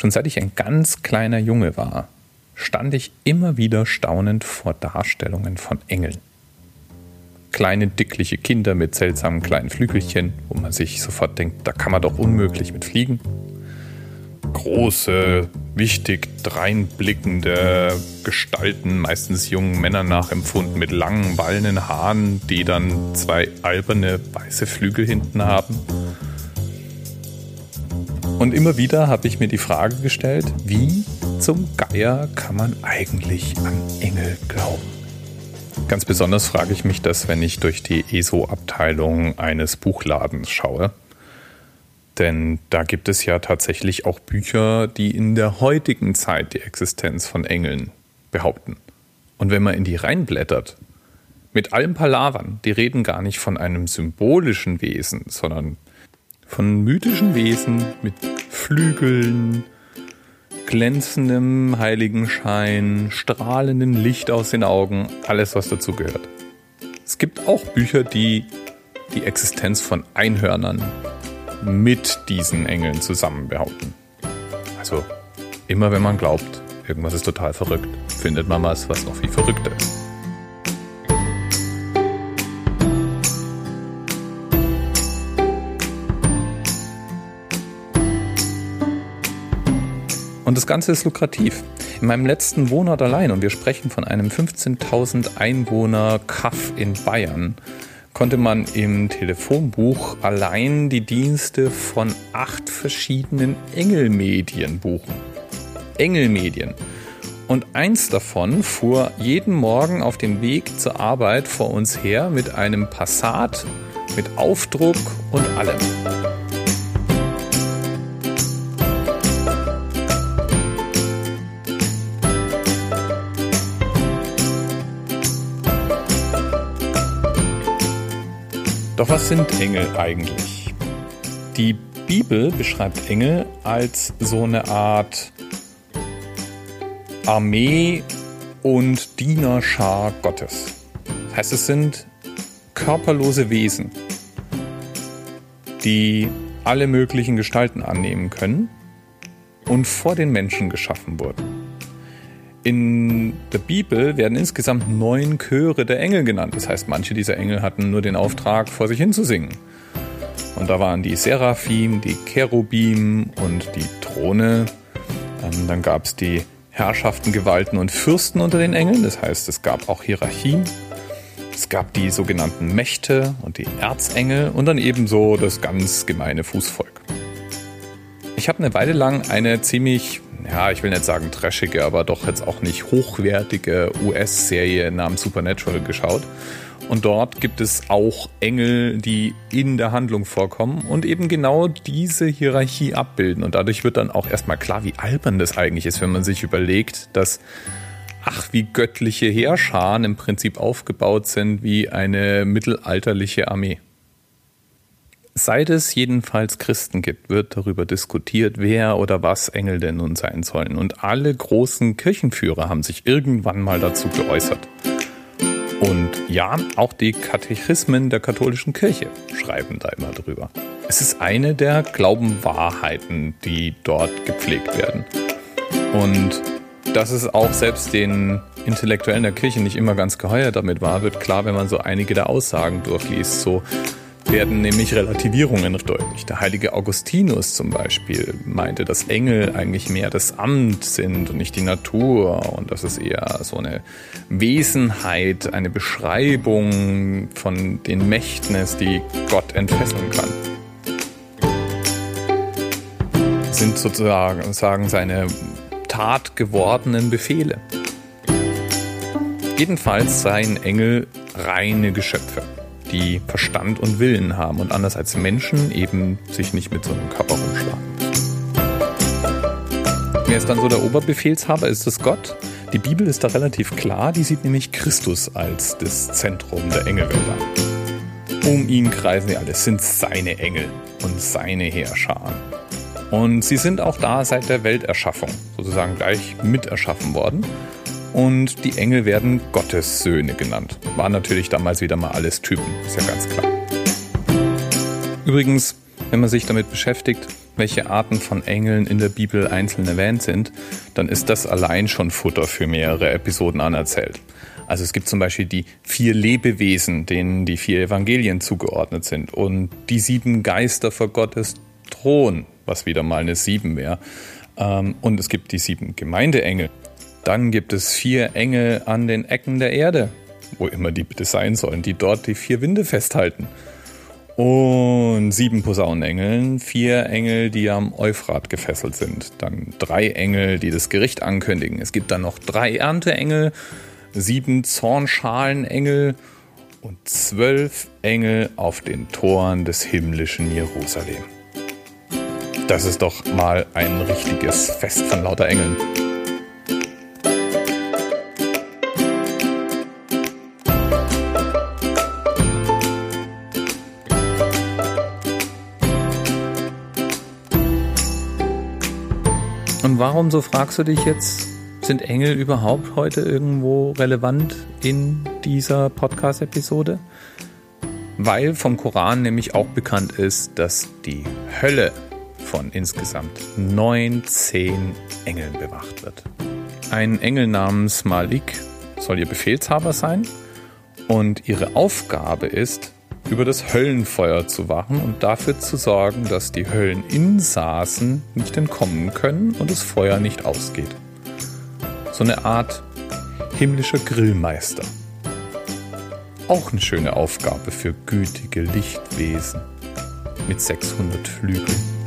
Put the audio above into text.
Schon seit ich ein ganz kleiner Junge war, stand ich immer wieder staunend vor Darstellungen von Engeln. Kleine, dickliche Kinder mit seltsamen kleinen Flügelchen, wo man sich sofort denkt, da kann man doch unmöglich mit fliegen. Große, wichtig dreinblickende Gestalten, meistens jungen Männern nachempfunden, mit langen, wallenden Haaren, die dann zwei alberne, weiße Flügel hinten haben. Und immer wieder habe ich mir die Frage gestellt, wie zum Geier kann man eigentlich an Engel glauben? Ganz besonders frage ich mich das, wenn ich durch die ESO-Abteilung eines Buchladens schaue. Denn da gibt es ja tatsächlich auch Bücher, die in der heutigen Zeit die Existenz von Engeln behaupten. Und wenn man in die reinblättert, mit allem Palavern, die reden gar nicht von einem symbolischen Wesen, sondern von mythischen Wesen mit Flügeln, glänzendem Heiligenschein, strahlendem Licht aus den Augen, alles was dazu gehört. Es gibt auch Bücher, die die Existenz von Einhörnern mit diesen Engeln zusammen behaupten. Also immer wenn man glaubt, irgendwas ist total verrückt, findet man was, was noch viel verrückter ist. Das Ganze ist lukrativ. In meinem letzten Wohnort allein, und wir sprechen von einem 15.000 Einwohner Kaff in Bayern, konnte man im Telefonbuch allein die Dienste von acht verschiedenen Engelmedien buchen. Engelmedien. Und eins davon fuhr jeden Morgen auf dem Weg zur Arbeit vor uns her mit einem Passat, mit Aufdruck und allem. Doch was sind Engel eigentlich? Die Bibel beschreibt Engel als so eine Art Armee und Dienerschar Gottes. Das heißt, es sind körperlose Wesen, die alle möglichen Gestalten annehmen können und vor den Menschen geschaffen wurden. In der Bibel werden insgesamt neun Chöre der Engel genannt. Das heißt, manche dieser Engel hatten nur den Auftrag, vor sich hin zu singen. Und da waren die Seraphim, die Cherubim und die Throne. Ähm, dann gab es die Herrschaften, Gewalten und Fürsten unter den Engeln. Das heißt, es gab auch Hierarchien. Es gab die sogenannten Mächte und die Erzengel und dann ebenso das ganz gemeine Fußvolk. Ich habe eine Weile lang eine ziemlich ja, ich will nicht sagen trashige, aber doch jetzt auch nicht hochwertige US-Serie namens Supernatural geschaut. Und dort gibt es auch Engel, die in der Handlung vorkommen und eben genau diese Hierarchie abbilden. Und dadurch wird dann auch erstmal klar, wie albern das eigentlich ist, wenn man sich überlegt, dass, ach, wie göttliche Heerscharen im Prinzip aufgebaut sind wie eine mittelalterliche Armee. Seit es jedenfalls Christen gibt, wird darüber diskutiert, wer oder was Engel denn nun sein sollen. Und alle großen Kirchenführer haben sich irgendwann mal dazu geäußert. Und ja, auch die Katechismen der katholischen Kirche schreiben da immer drüber. Es ist eine der Glaubenwahrheiten, die dort gepflegt werden. Und dass es auch selbst den Intellektuellen der Kirche nicht immer ganz geheuer damit war, wird klar, wenn man so einige der Aussagen durchliest. So, werden nämlich Relativierungen deutlich. Der heilige Augustinus zum Beispiel meinte, dass Engel eigentlich mehr das Amt sind und nicht die Natur und dass es eher so eine Wesenheit, eine Beschreibung von den Mächten ist, die Gott entfesseln kann. Sind sozusagen sagen seine Tat gewordenen Befehle. Jedenfalls seien Engel reine Geschöpfe die Verstand und Willen haben und anders als Menschen eben sich nicht mit so einem Körper rumschlagen Wer ist dann so der Oberbefehlshaber? Ist es Gott? Die Bibel ist da relativ klar, die sieht nämlich Christus als das Zentrum der Engelwelt an. Um ihn kreisen sie alle, es sind seine Engel und seine Heerscharen. Und sie sind auch da seit der Welterschaffung, sozusagen gleich miterschaffen worden. Und die Engel werden Gottes Söhne genannt. Waren natürlich damals wieder mal alles Typen, ist ja ganz klar. Übrigens, wenn man sich damit beschäftigt, welche Arten von Engeln in der Bibel einzeln erwähnt sind, dann ist das allein schon Futter für mehrere Episoden anerzählt. Also es gibt zum Beispiel die vier Lebewesen, denen die vier Evangelien zugeordnet sind und die sieben Geister vor Gottes Thron, was wieder mal eine sieben wäre. Ähm, und es gibt die sieben Gemeindeengel. Dann gibt es vier Engel an den Ecken der Erde, wo immer die bitte sein sollen, die dort die vier Winde festhalten. Und sieben Posaunenengeln, vier Engel, die am Euphrat gefesselt sind. Dann drei Engel, die das Gericht ankündigen. Es gibt dann noch drei Ernteengel, sieben Zornschalenengel und zwölf Engel auf den Toren des himmlischen Jerusalem. Das ist doch mal ein richtiges Fest von lauter Engeln. Und warum, so fragst du dich jetzt, sind Engel überhaupt heute irgendwo relevant in dieser Podcast-Episode? Weil vom Koran nämlich auch bekannt ist, dass die Hölle von insgesamt 19 Engeln bewacht wird. Ein Engel namens Malik soll ihr Befehlshaber sein und ihre Aufgabe ist, über das Höllenfeuer zu wachen und dafür zu sorgen, dass die Hölleninsassen nicht entkommen können und das Feuer nicht ausgeht. So eine Art himmlischer Grillmeister. Auch eine schöne Aufgabe für gütige Lichtwesen mit 600 Flügeln.